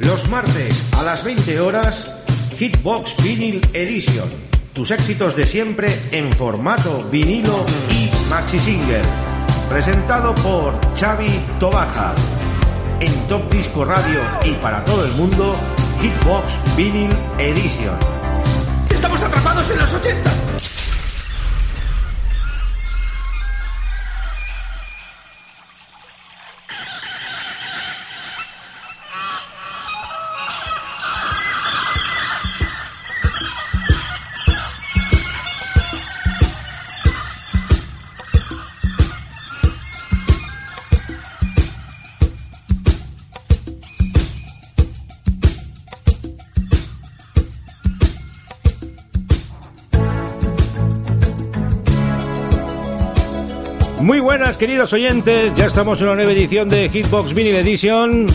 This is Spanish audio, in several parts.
Los martes a las 20 horas, Hitbox Vinyl Edition. Tus éxitos de siempre en formato vinilo y maxi single. Presentado por Xavi Tobaja. En Top Disco Radio y para todo el mundo, Hitbox Vinyl Edition. ¡Estamos atrapados en los 80! Queridos oyentes. Ya estamos en una nueva edición de Hitbox Vinyl Edition.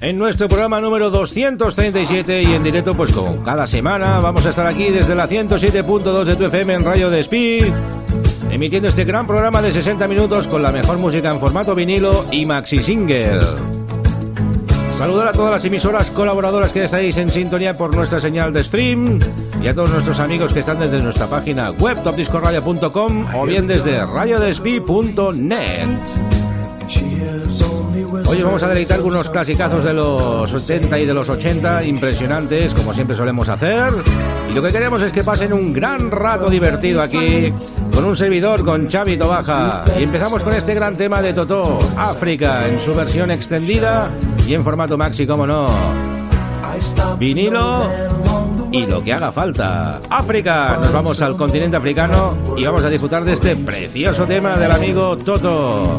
En nuestro programa número 237 y en directo, pues como cada semana, vamos a estar aquí desde la 107.2 de tu FM en Radio de Speed, emitiendo este gran programa de 60 minutos con la mejor música en formato vinilo y maxi single. Saludar a todas las emisoras colaboradoras que estáis en sintonía por nuestra señal de stream y a todos nuestros amigos que están desde nuestra página web topdiscoradio.com o bien desde radiodespi.net. Hoy vamos a deleitar algunos clasicazos de los 70 y de los 80, impresionantes, como siempre solemos hacer. Y lo que queremos es que pasen un gran rato divertido aquí, con un servidor, con Xavi Tobaja. Y empezamos con este gran tema de Totó, África, en su versión extendida y en formato maxi, como no. Vinilo y lo que haga falta. África, nos vamos al continente africano y vamos a disfrutar de este precioso tema del amigo Toto.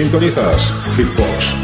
Sintonizas Hitbox.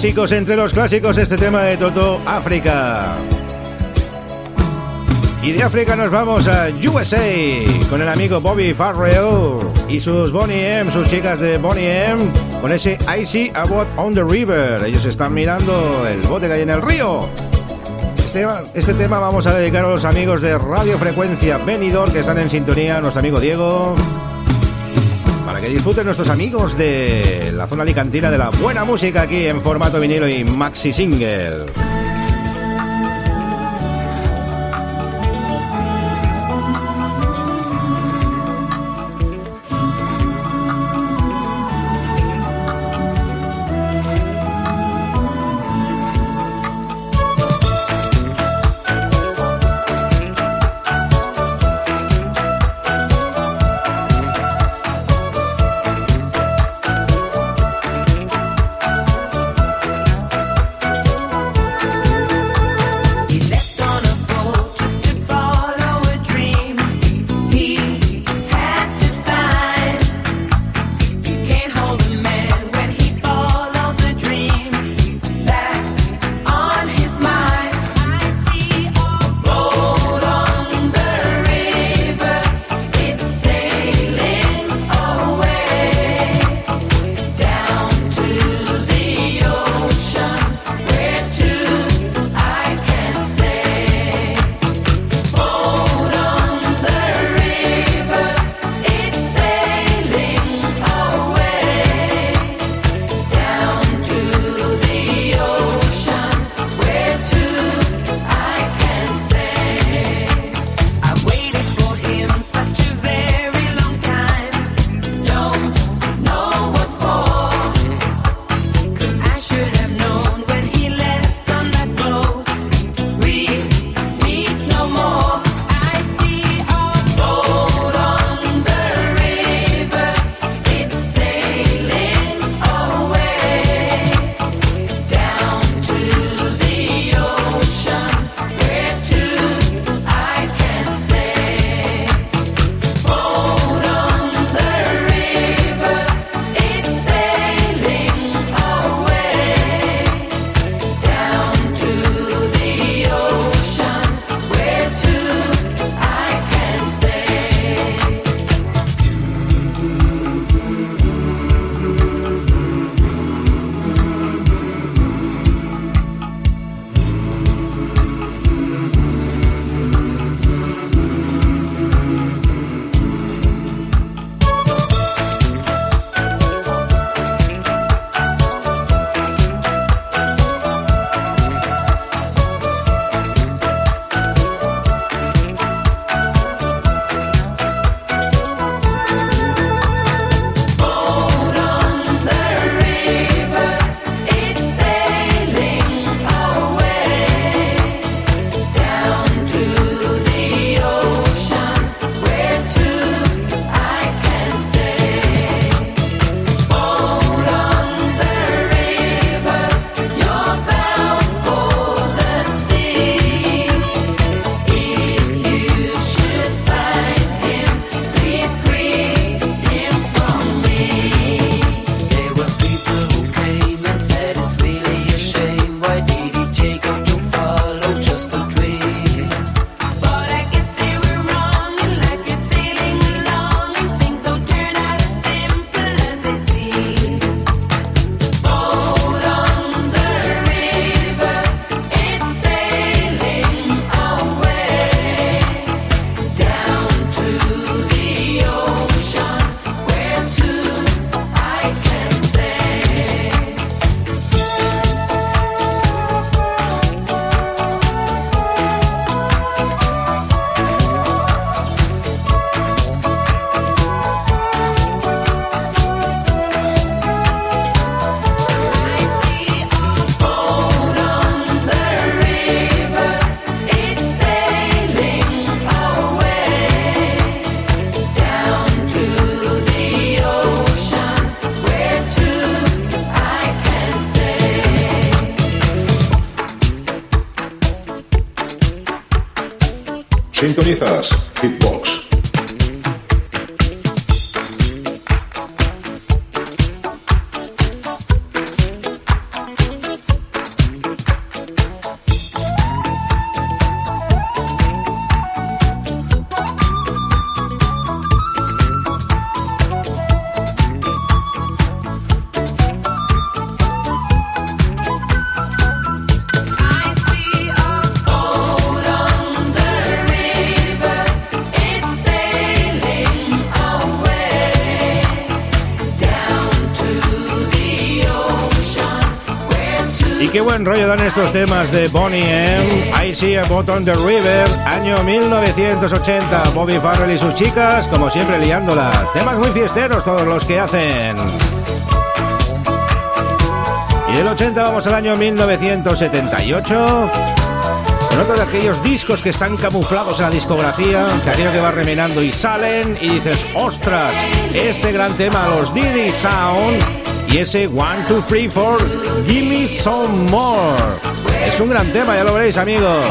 Clásicos entre los clásicos, este tema de Toto, África. Y de África nos vamos a USA con el amigo Bobby Farrell y sus Bonnie M, sus chicas de Bonnie M, con ese I See a Boat on the River. Ellos están mirando el bote que hay en el río. Este, este tema vamos a dedicar a los amigos de Radio Frecuencia Benidorm que están en sintonía, nuestro amigo Diego. Que disfruten nuestros amigos de la zona alicantina de la buena música aquí en formato vinilo y maxi single. Sintonizas Hitbox. Buen rollo dan estos temas de Bonnie M. I See a Boat on the River, año 1980. Bobby Farrell y sus chicas, como siempre, liándola. Temas muy fiesteros todos los que hacen. Y del 80 vamos al año 1978. Con otro de aquellos discos que están camuflados en la discografía, que aquello que va remenando y salen y dices, ostras, este gran tema, los Diddy Sound y ese One, Two, Three, Four, Give Me Some More. Es un gran tema, ya lo veréis amigos.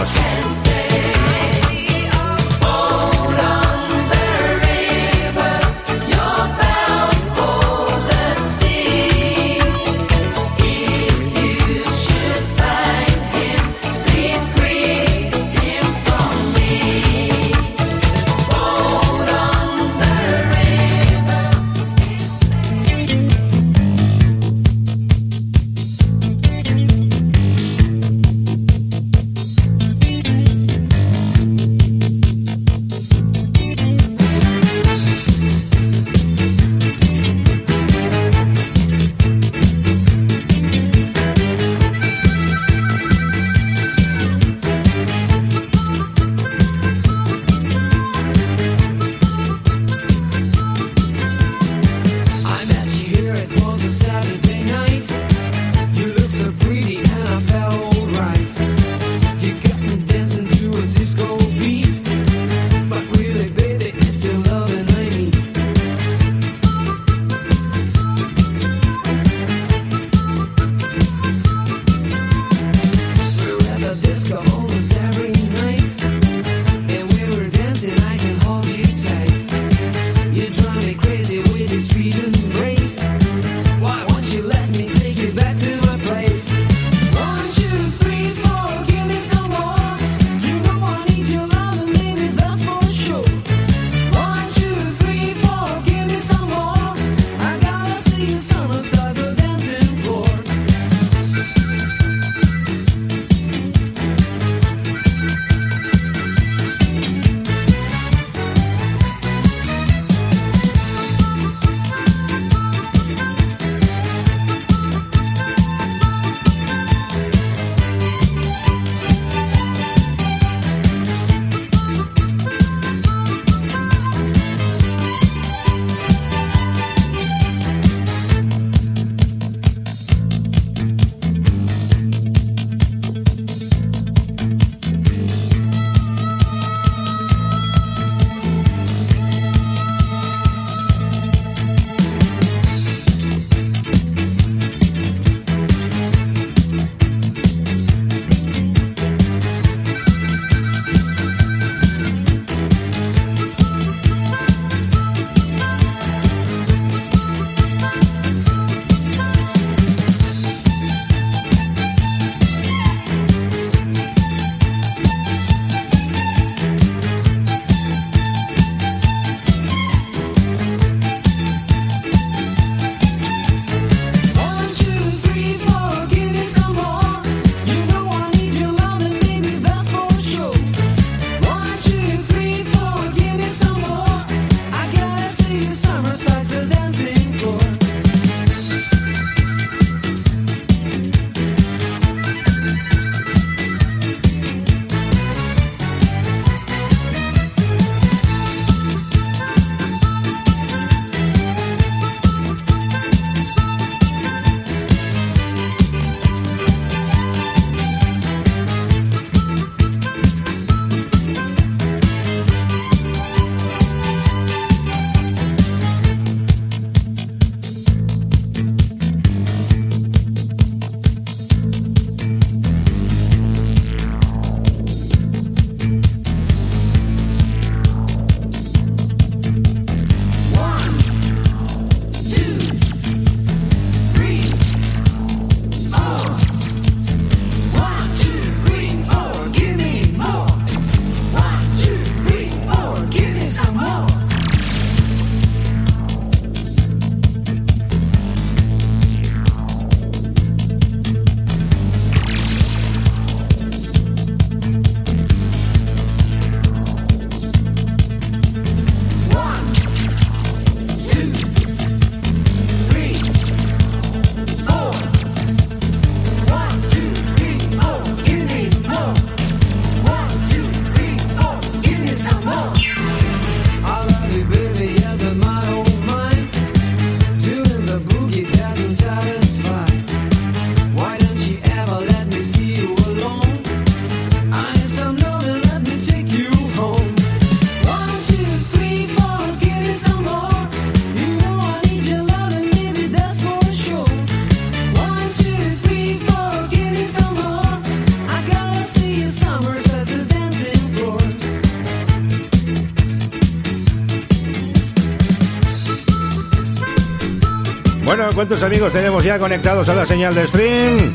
¿Cuántos amigos tenemos ya conectados a la señal de stream?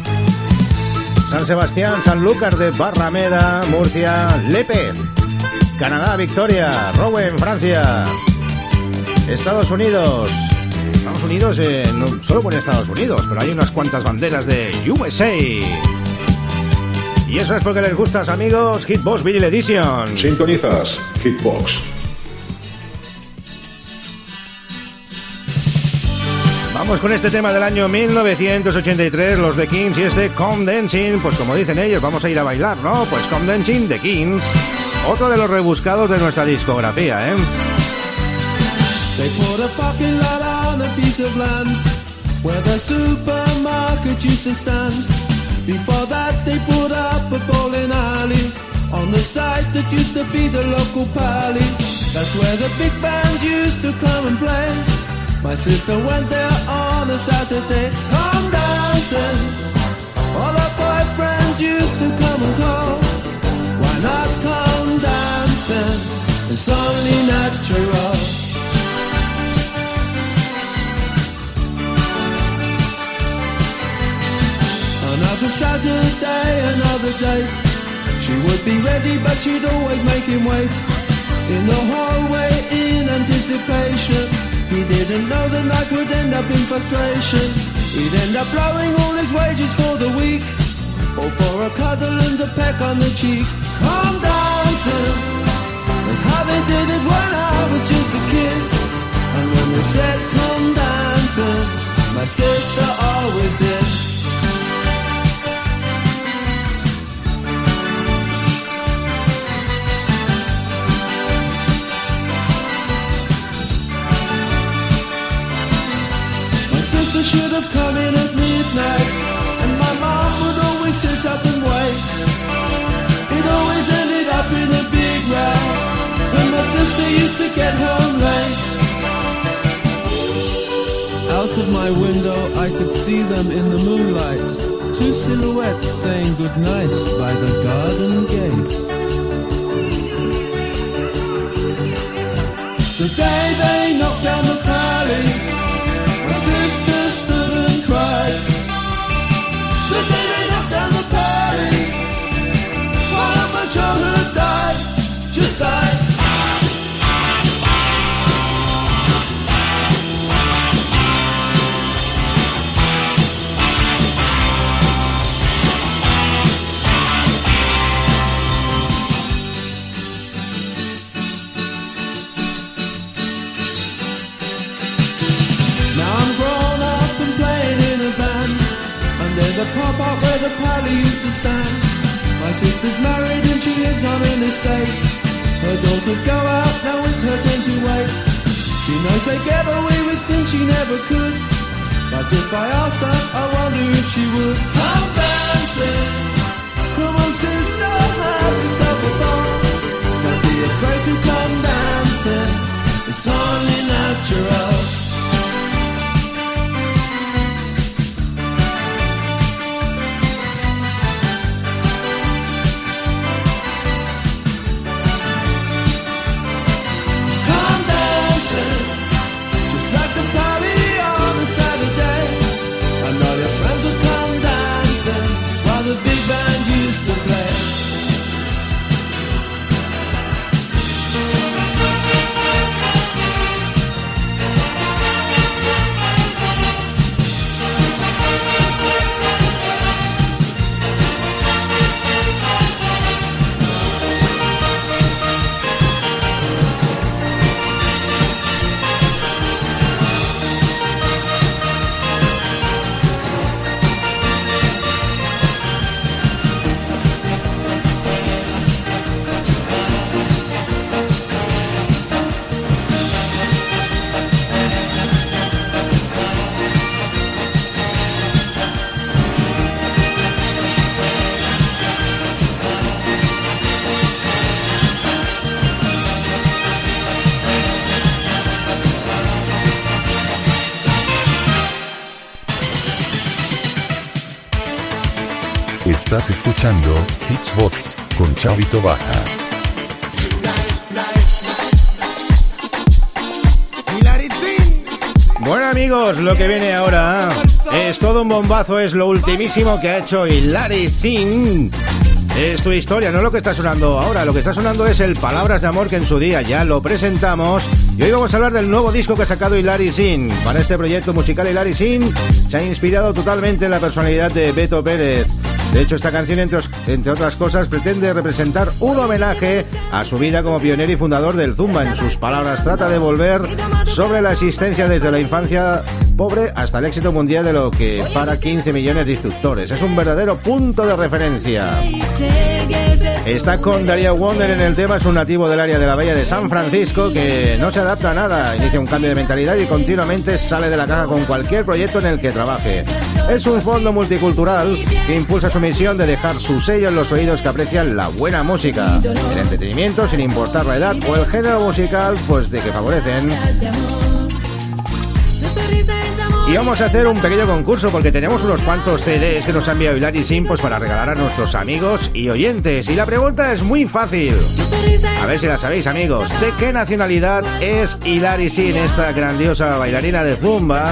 San Sebastián, San Lucas de Barrameda, Murcia, Lepe, Canadá, Victoria, Rouen, Francia, Estados Unidos. Estados Unidos, eh, no solo pone Estados Unidos, pero hay unas cuantas banderas de USA. Y eso es porque les gustas, amigos, Hitbox Vinyl Edition. Sintonizas Hitbox. Vamos con este tema del año 1983, los The Kings y este Come Dancing, pues como dicen ellos, vamos a ir a bailar, ¿no? Pues Come Dancing, The Kings, otro de los rebuscados de nuestra discografía, ¿eh? They put a parking on a piece of land where the supermarket used to stand. Before that, they put up a bowling alley on the site that used to be the local pally. That's where the big bands used to come and play. My sister went there on a Saturday. Come dancing. All her boyfriends used to come and call. Why not come dancing? It's only natural. Another Saturday, another date. She would be ready, but she'd always make him wait. In the hallway, in anticipation. He didn't know the night would end up in frustration. He'd end up blowing all his wages for the week. Or for a cuddle and a peck on the cheek. Come dancing. That's how did it when I was just a kid. And when they said come dancing, my sister always did. Should have come in at midnight, and my mom would always sit up and wait. It always ended up in a big row, when my sister used to get home late. Out of my window, I could see them in the moonlight, two silhouettes saying goodnight by the garden gate. The day they knocked A car park where the party used to stand. My sister's married and she lives on an estate. Her daughters go out, now it's her turn to wait. She knows they get away with things she never could. But if I asked her, I wonder if she would. Come dancing. Come on sister, have yourself a ball. Don't be afraid to come dancing. It's only natural escuchando Hitsbox con Chavito Baja. Buenas amigos, lo que viene ahora es todo un bombazo, es lo ultimísimo que ha hecho Hilary Thing. Es tu historia, no lo que está sonando ahora. Lo que está sonando es el Palabras de Amor que en su día ya lo presentamos. Y hoy vamos a hablar del nuevo disco que ha sacado Hilary Sin. Para este proyecto musical, Hilary Sin se ha inspirado totalmente en la personalidad de Beto Pérez. De hecho, esta canción, entre, entre, otras cosas, pretende representar un homenaje a su vida como pionero y fundador del Zumba. En sus palabras, trata de volver sobre la existencia desde la infancia pobre hasta el éxito mundial de lo que para 15 millones de instructores. Es un verdadero punto de referencia. Está con Daria Wonder en el tema, es un nativo del área de la Bahía de San Francisco que no se adapta a nada, inicia un cambio de mentalidad y continuamente sale de la caja con cualquier proyecto en el que trabaje. Es un fondo multicultural que impulsa su misión de dejar su sello en los oídos que aprecian la buena música, el entretenimiento sin importar la edad o el género musical, pues de que favorecen. Y vamos a hacer un pequeño concurso porque tenemos unos cuantos CDs que nos ha enviado Hilary Sim pues para regalar a nuestros amigos y oyentes. Y la pregunta es muy fácil. A ver si la sabéis, amigos. ¿De qué nacionalidad es Hilary Sin, esta grandiosa bailarina de Zumba?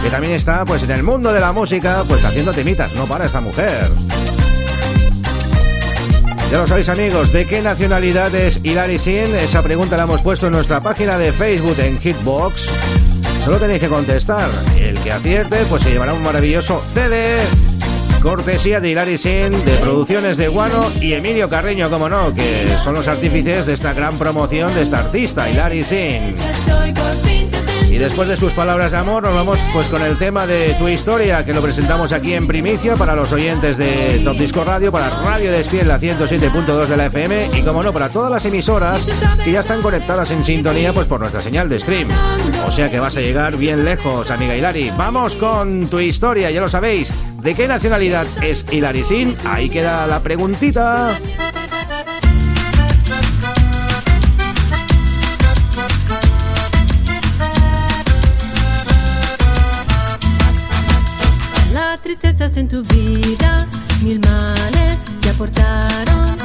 Que también está pues en el mundo de la música, pues haciendo temitas. No para esta mujer. Ya lo sabéis amigos, ¿de qué nacionalidad es Hilary Sin? Esa pregunta la hemos puesto en nuestra página de Facebook en Hitbox. Solo tenéis que contestar. El que acierte, pues se llevará un maravilloso CD. Cortesía de Hilary Sin, de producciones de Guano y Emilio Carreño, como no, que son los artífices de esta gran promoción de esta artista, Hilary Sin. Y después de sus palabras de amor, nos vamos pues con el tema de tu historia, que lo presentamos aquí en primicia para los oyentes de Top Disco Radio, para Radio Despiel, la 107.2 de la FM, y como no, para todas las emisoras que ya están conectadas en sintonía pues por nuestra señal de stream. O sea que vas a llegar bien lejos, amiga Hilary. Vamos con tu historia, ya lo sabéis. ¿De qué nacionalidad es Hilary Sin? Ahí queda la preguntita. En tu vida, mil males te aportaron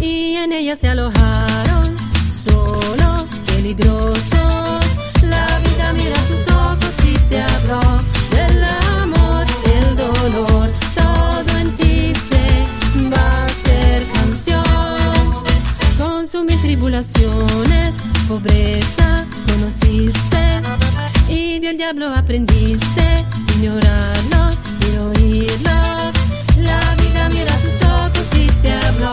y en ella se alojaron, solo peligroso. La vida mira tus ojos y te habló del amor, el dolor, todo en ti se va a ser canción. Consumir tribulaciones, pobreza conociste y del diablo aprendiste y oírlos. La vida mira tus ojos y te habló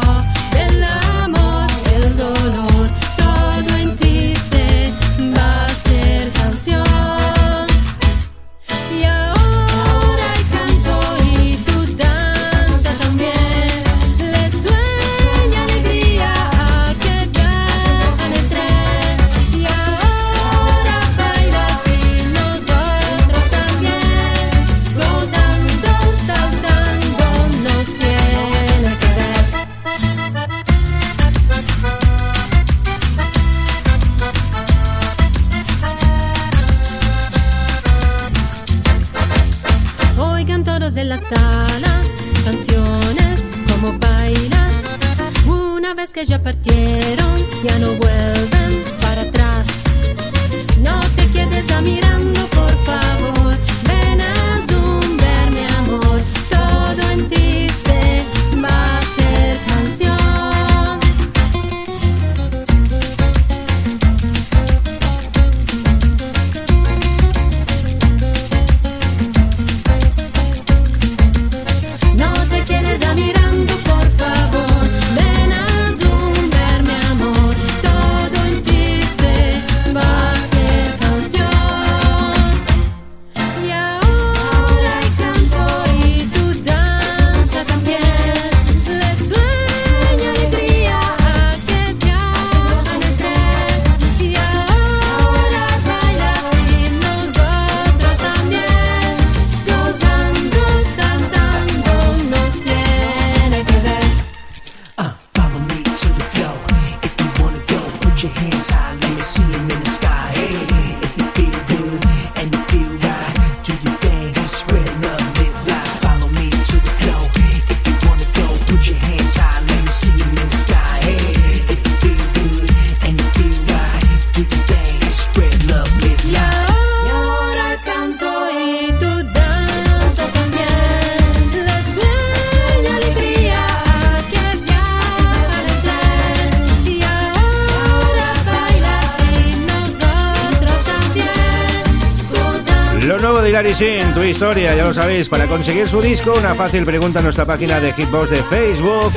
historia, ya lo sabéis. Para conseguir su disco, una fácil pregunta en nuestra página de Hitbox de Facebook.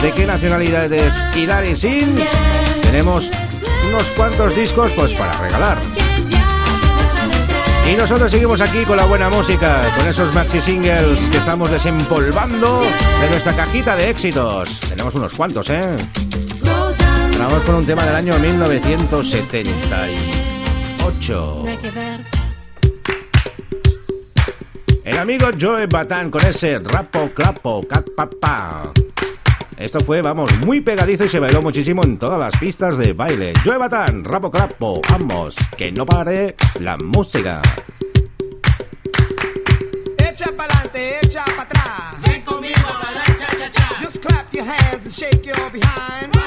¿De qué nacionalidad es Hilary Sin? Tenemos unos cuantos discos pues para regalar. Y nosotros seguimos aquí con la buena música, con esos maxi singles que estamos desempolvando de nuestra cajita de éxitos. Tenemos unos cuantos, ¿eh? Vamos con un tema del año 1978. No hay que ver. El amigo Joe Batán con ese rapo clapo pa. Esto fue, vamos, muy pegadizo y se bailó muchísimo en todas las pistas de baile. Joe Batán, rapo clapo, ambos, que no pare la música. Echa pa'lante, echa pa' atrás. Ven conmigo a bailar cha-cha-cha. Just clap your hands and shake your behind.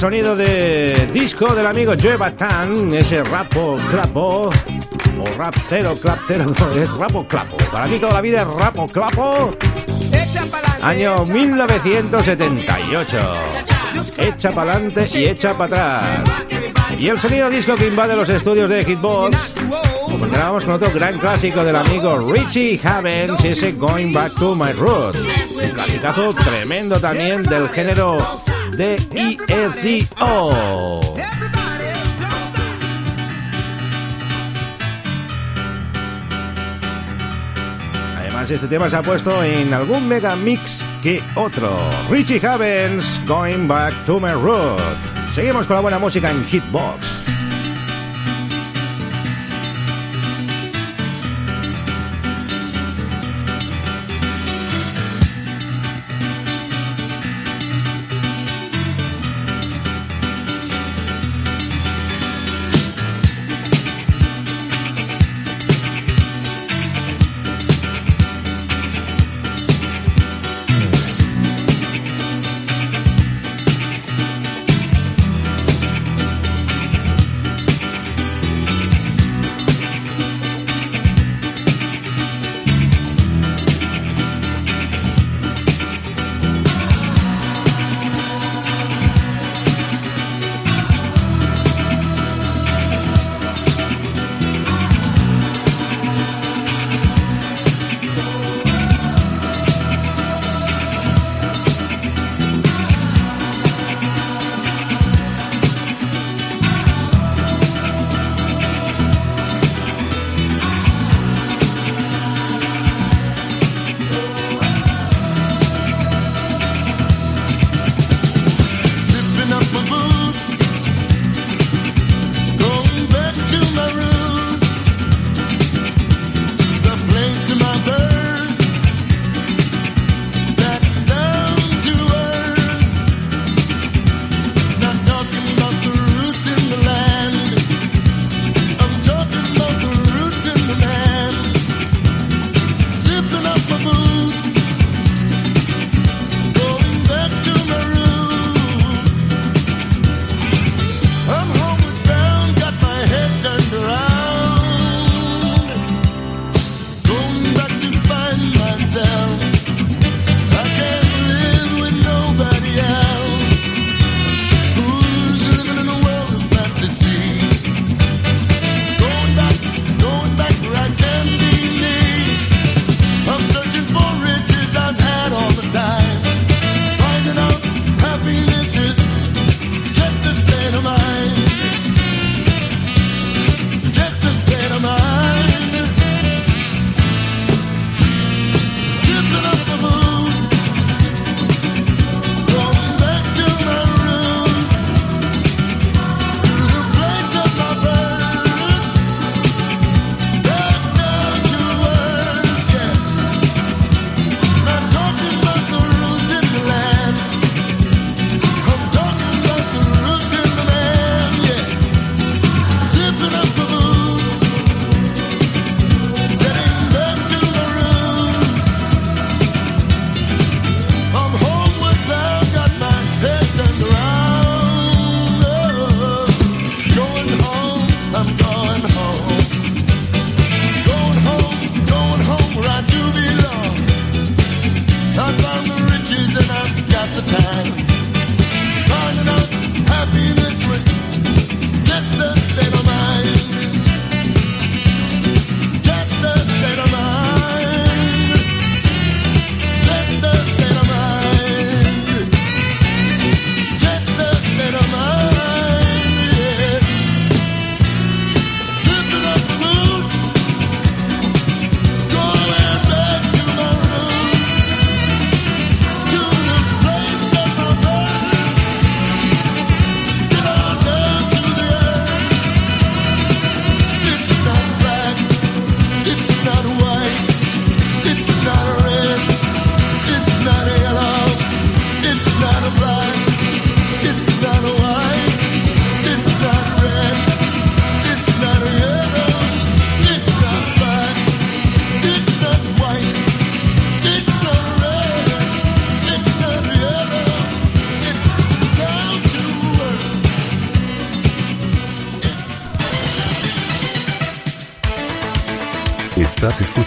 Sonido de disco del amigo Joe Batan, ese rapo clapo, o rap cero, clap cero, no, es rapo clapo. Para mí toda la vida es rapo clapo. Año 1978. Echa pa'lante y echa para atrás. Y el sonido disco que invade los estudios de Hitbox. Vamos con otro gran clásico del amigo Richie Havens, ese Going Back to My Roots. Un clasicazo tremendo también del género de ESO. Además, este tema se ha puesto en algún mega mix que otro. Richie Havens, Going Back to My Roots. Seguimos con la buena música en Hitbox.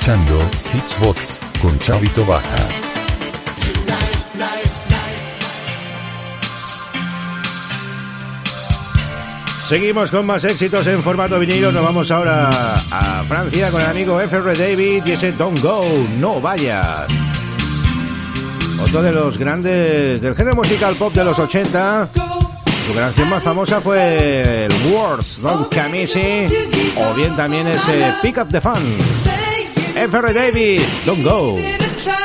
Escuchando Hitsbox con Chavito Baja. Seguimos con más éxitos en formato vinilo. Nos vamos ahora a Francia con el amigo FR David y ese Don't Go, no vayas. Otro de los grandes del género musical pop de los 80. Su canción más famosa fue el Words Don't Come Easy o bien también ese Pick Up the Fun. FR David, Don't Go.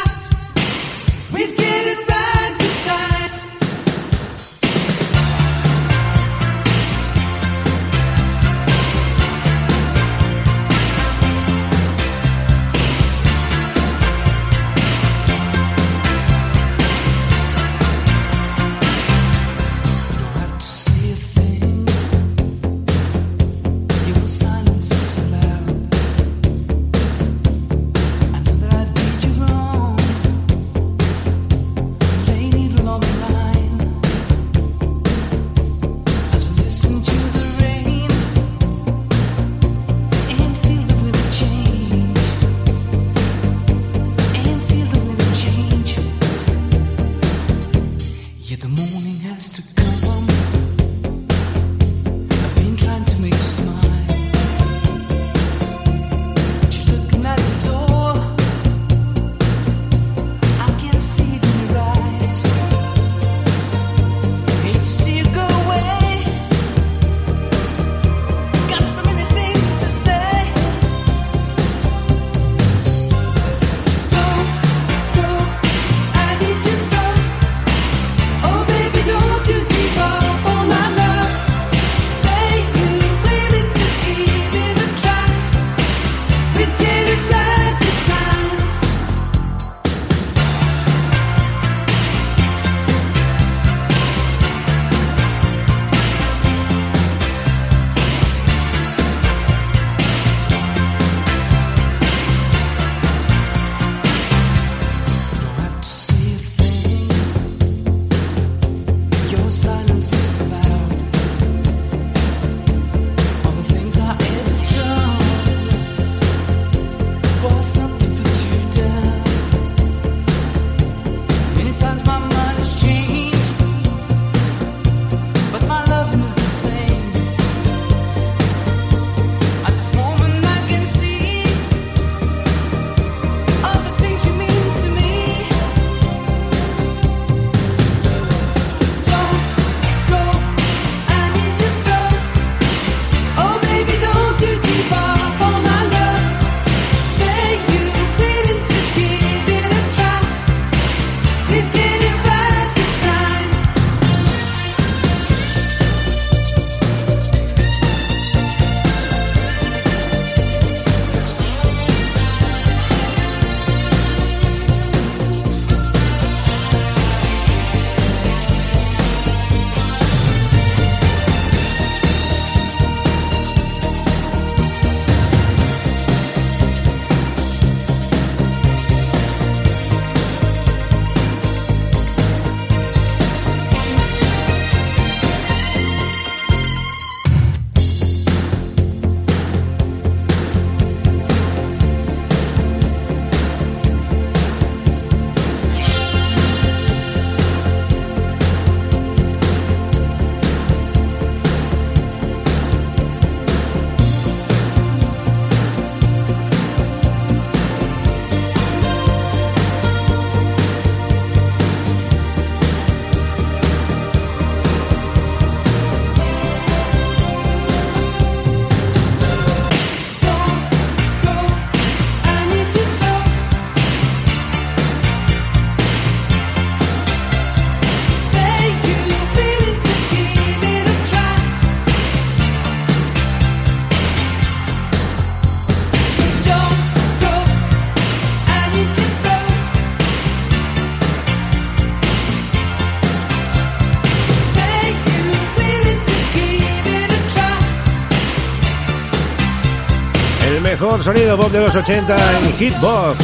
sonido Bob de los 80 en Hitbox.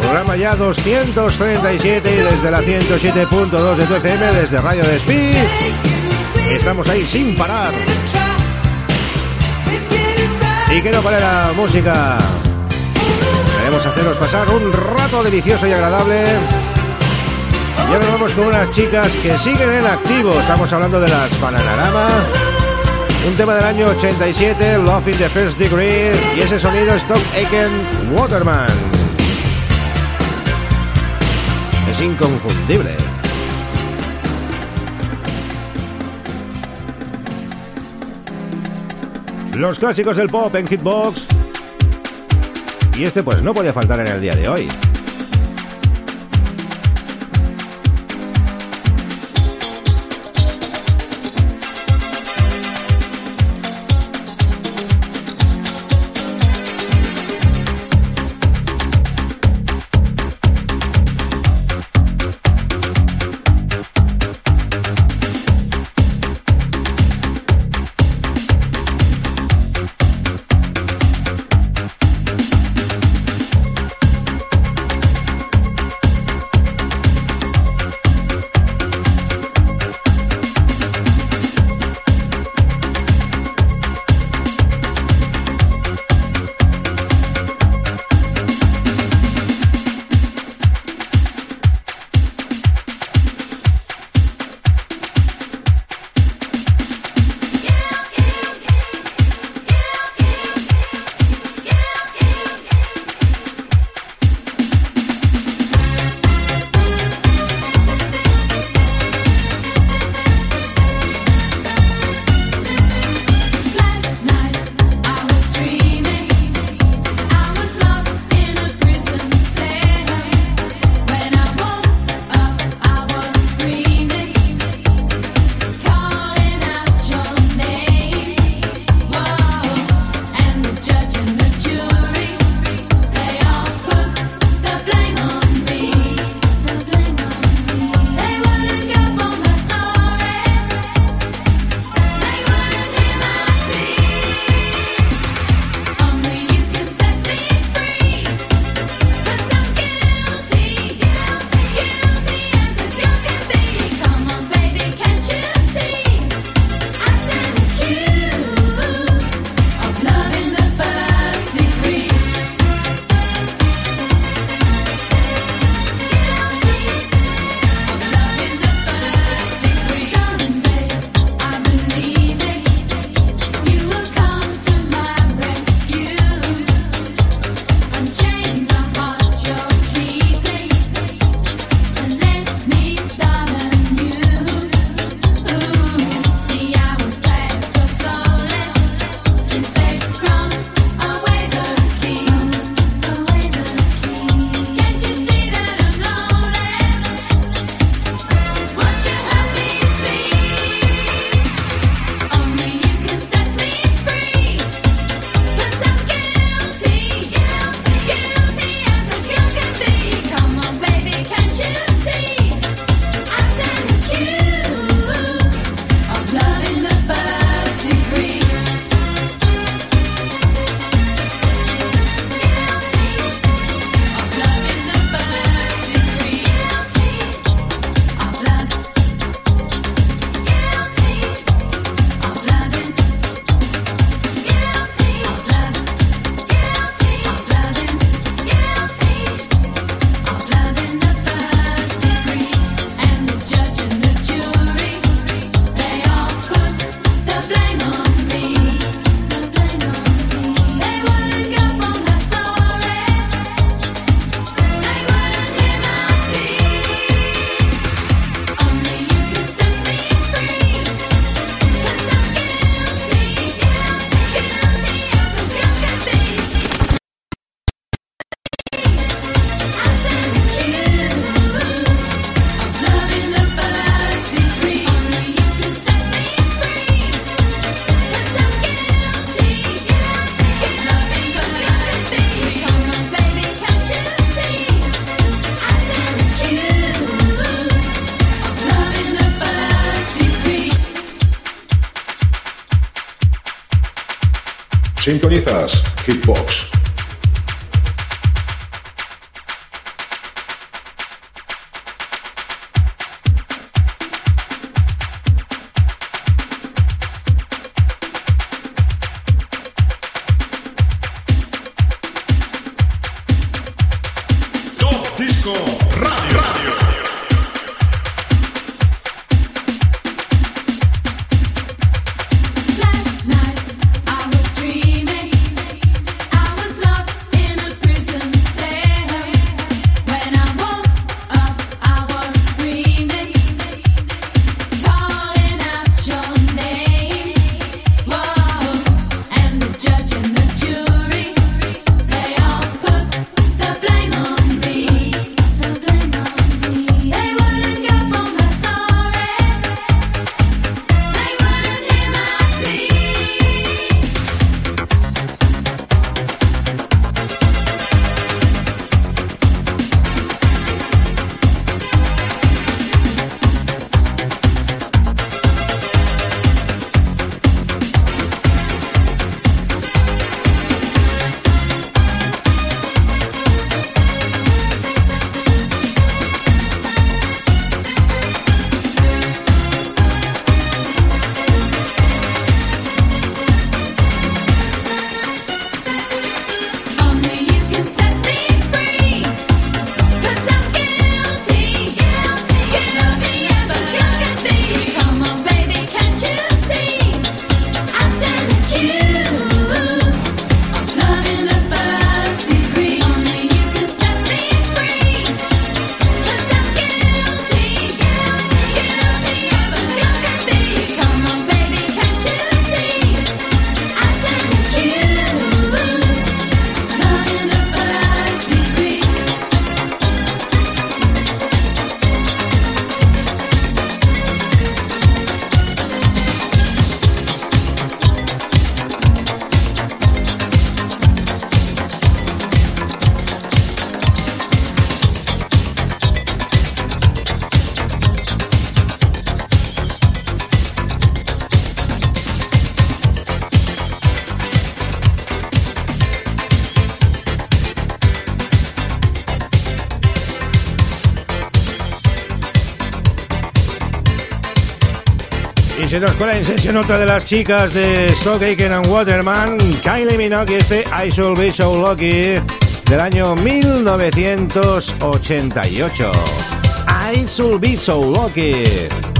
Programa ya 237 y desde la 107.2 de tu FM, desde Radio Despí. Estamos ahí sin parar. Y que no para la música. Queremos haceros pasar un rato delicioso y agradable. Y ahora vamos con unas chicas que siguen en activo. Estamos hablando de las Bananarama. Un tema del año 87, Love in the First Degree, y ese sonido es Tom Aiken Waterman. Es inconfundible. Los clásicos del pop en Hitbox. Y este pues no podía faltar en el día de hoy. sesión otra de las chicas de Stockhaken and Waterman, Kylie Minogue, este I Shall Be So Lucky del año 1988. I Shall Be So Lucky,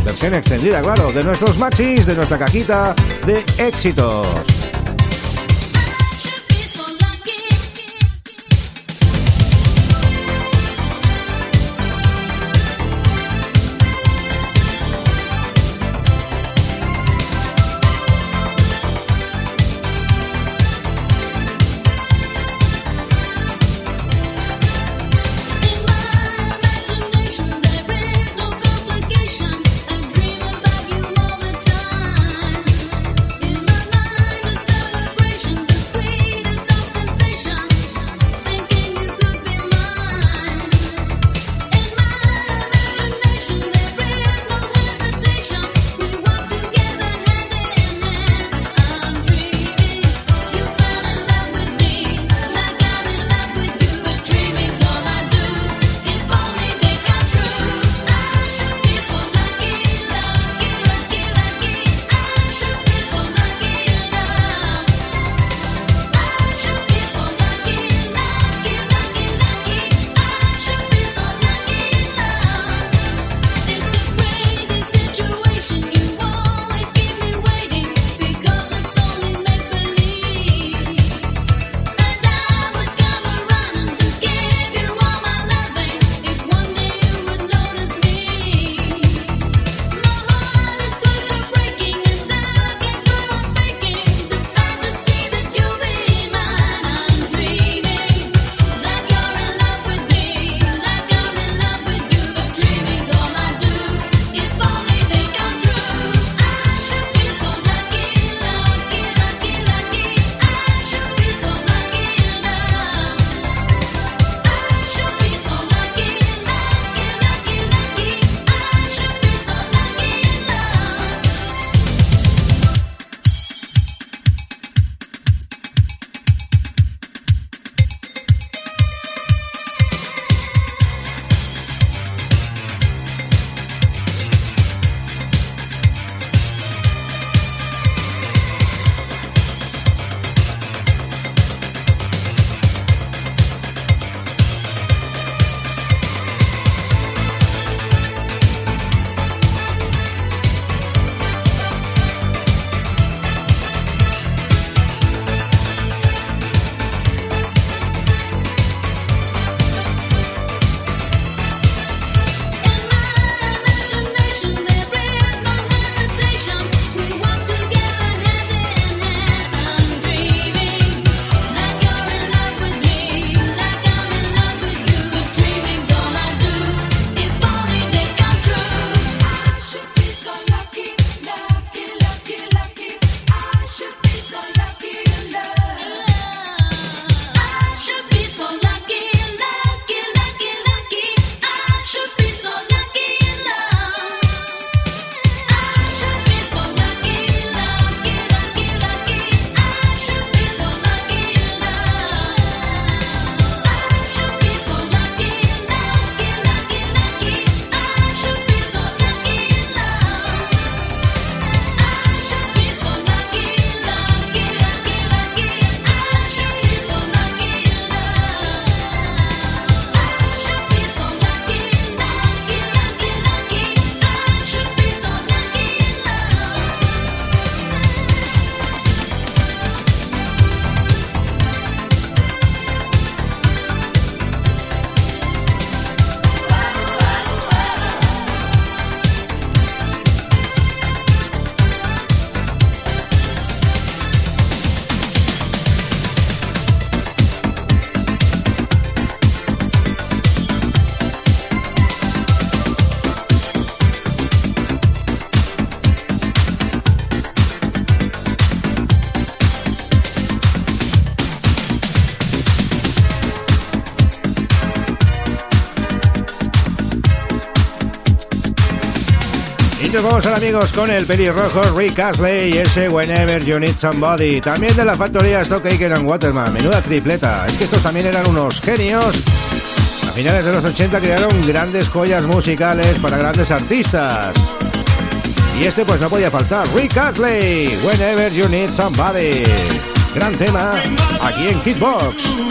versión extendida, claro, de nuestros machis, de nuestra cajita de éxitos. Ahora amigos con el pelirrojo Rick Astley y ese Whenever You Need Somebody. También de la factoría Stock Aitken and Waterman. Menuda tripleta. Es que estos también eran unos genios. A finales de los 80 crearon grandes joyas musicales para grandes artistas. Y este pues no podía faltar. Rick Astley, Whenever You Need Somebody. Gran tema aquí en Hitbox.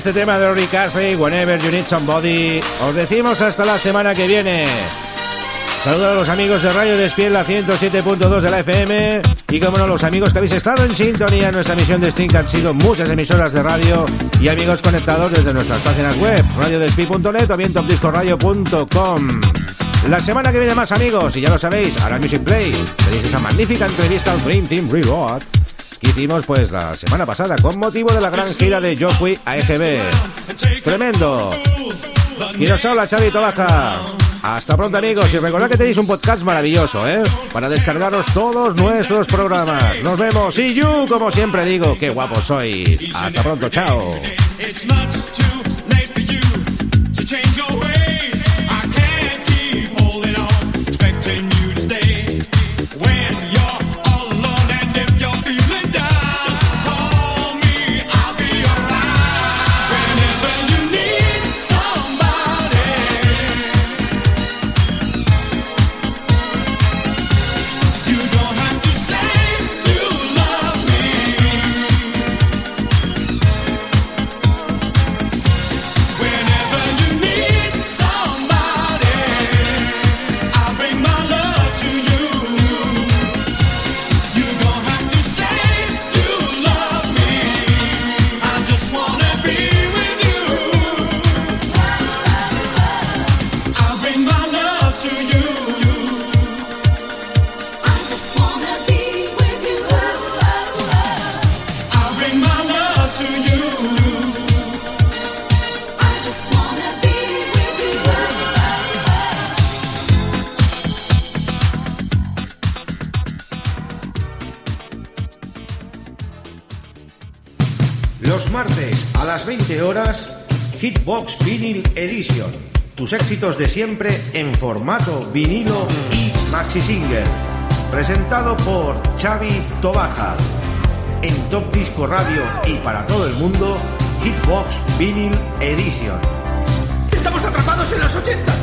Este tema de Rick Astley, Whenever You Need Somebody, os decimos hasta la semana que viene. Saludos a los amigos de Radio Despiel, la 107.2 de la FM. Y como no, los amigos que habéis estado en sintonía en nuestra emisión de Sting han sido muchas emisoras de radio y amigos conectados desde nuestras páginas web, radiodespil.net o bien topdiscoradio.com. La semana que viene más amigos, y ya lo sabéis, ahora Music Play, tenéis esa magnífica entrevista al Dream Team Reload que hicimos pues la semana pasada con motivo de la gran gira de Joffrey a EGB. Tremendo. Y nos habla Xavi Tobaja. Hasta pronto amigos y recordad que tenéis un podcast maravilloso, ¿eh? Para descargaros todos nuestros programas. Nos vemos y you, como siempre digo, qué guapos sois. Hasta pronto, chao. Horas, Hitbox Vinyl Edition. Tus éxitos de siempre en formato vinilo y maxi single. Presentado por Xavi Tobaja. En Top Disco Radio y para todo el mundo, Hitbox Vinyl Edition. ¡Estamos atrapados en los 80!